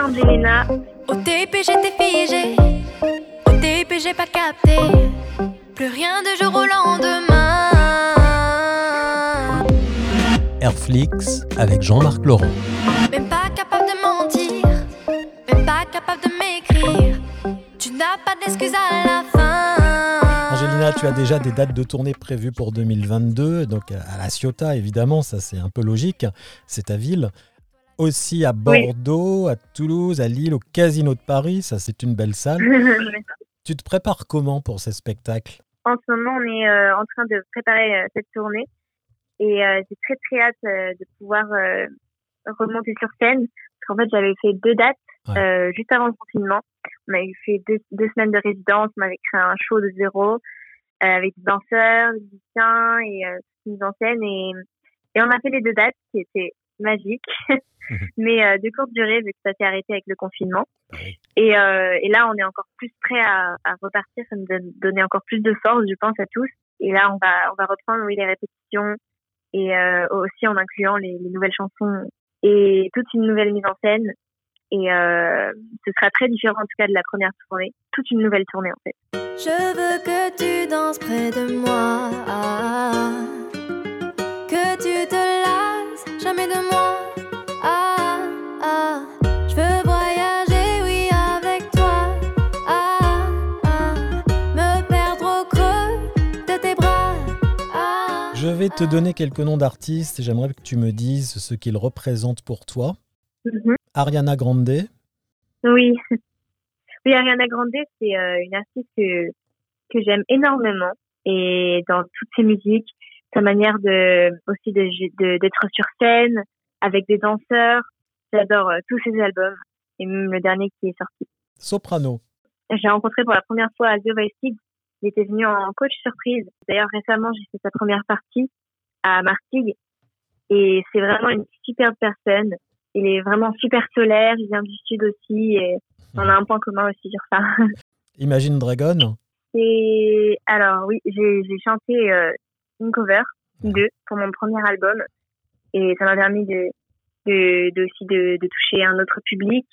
Angelina. Au TP j'étais figé, au TP j'ai pas capté, plus rien de jour au lendemain. Airflix avec Jean-Marc Laurent. Même pas capable de mentir, même pas capable de m'écrire. Tu n'as pas d'excuse à la fin. Angelina, tu as déjà des dates de tournée prévues pour 2022, donc à La Ciotat évidemment, ça c'est un peu logique, c'est ta ville. Aussi à Bordeaux, à Toulouse, à Lille, au Casino de Paris, ça c'est une belle salle. tu te prépares comment pour ces spectacles? En ce moment, on est euh, en train de préparer euh, cette tournée et euh, j'ai très très hâte de pouvoir remonter sur scène. Parce qu'en fait, j'avais fait deux dates juste avant le confinement. On avait fait deux, deux, semaines de résidence, on avait créé un show de zéro avec des danseurs, des musiciens et une mise en scène et, et on a fait les deux dates qui étaient magiques. mais euh, de courte durée vu que ça s'est arrêté avec le confinement. Et, euh, et, là, on est encore plus prêt à, à, repartir, ça nous donne donner encore plus de force, je pense, à tous. Et là, on va, on va reprendre oui, les répétitions et euh, aussi en incluant les, les, nouvelles chansons et toute une nouvelle mise en scène. Et euh, ce sera très différent en tout cas de la première tournée, toute une nouvelle tournée en fait. Je veux que tu danses près de moi, vais te donner quelques noms d'artistes et j'aimerais que tu me dises ce qu'ils représentent pour toi. Mhm. Ariana Grande. Oui. Oui, Ariana Grande, c'est euh, une artiste que, que j'aime énormément et dans toutes ses musiques, sa manière de aussi d'être de, sur scène avec des danseurs. J'adore euh, tous ses albums et même le dernier qui est sorti. Soprano. J'ai rencontré pour la première fois Azio Kids il était venu en coach surprise. D'ailleurs, récemment, j'ai fait sa première partie à Martigues. Et c'est vraiment une superbe personne. Il est vraiment super solaire. Il vient du sud aussi. Et on a un point commun aussi sur ça. Imagine Dragon. Et alors, oui, j'ai chanté euh, une cover, deux, pour mon premier album. Et ça m'a permis de, de, aussi de, de, toucher un autre public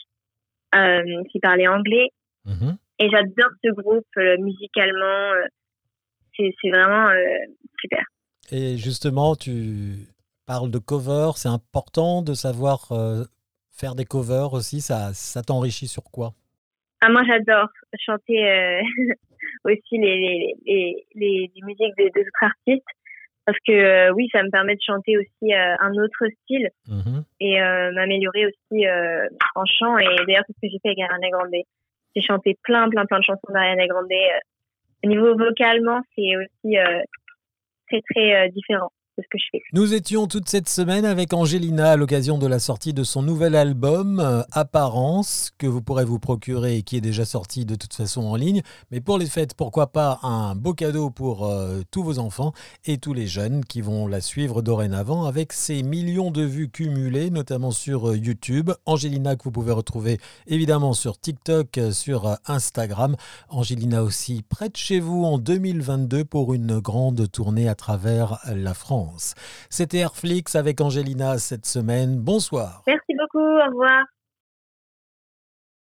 euh, qui parlait anglais. Mm-hmm. Et j'adore ce groupe euh, musicalement. Euh, c'est vraiment euh, super. Et justement, tu parles de covers. C'est important de savoir faire des covers aussi. Ça, ça t'enrichit sur quoi? Ah, Moi, j'adore chanter aussi les, les, les, les musiques des, autres artistes parce que oui, ça me permet de chanter aussi un autre style mmh et m'améliorer aussi en chant. Et d'ailleurs, c'est ce que j'ai fait avec Ariana Grande. J'ai chanté plein, plein, plein de chansons d'Ariana Grande. Euh, au niveau vocalement, c'est aussi euh, très, très euh, Nous étions toute cette semaine avec Angelina à l'occasion de la sortie de son nouvel album euh, Apparence que vous pourrez vous procurer et qui est déjà sorti de toute façon en ligne. Mais pour les fêtes, pourquoi pas un beau cadeau pour euh, tous vos enfants et tous les jeunes qui vont la suivre dorénavant avec ses millions de vues cumulées, notamment sur euh, YouTube. Angelina que vous pouvez retrouver évidemment sur TikTok, sur Instagram. Angelina aussi près de chez vous en 2022 pour une grande tournée à travers la C'était Airflix avec Angelina cette semaine. Bonsoir. Merci beaucoup. Au revoir.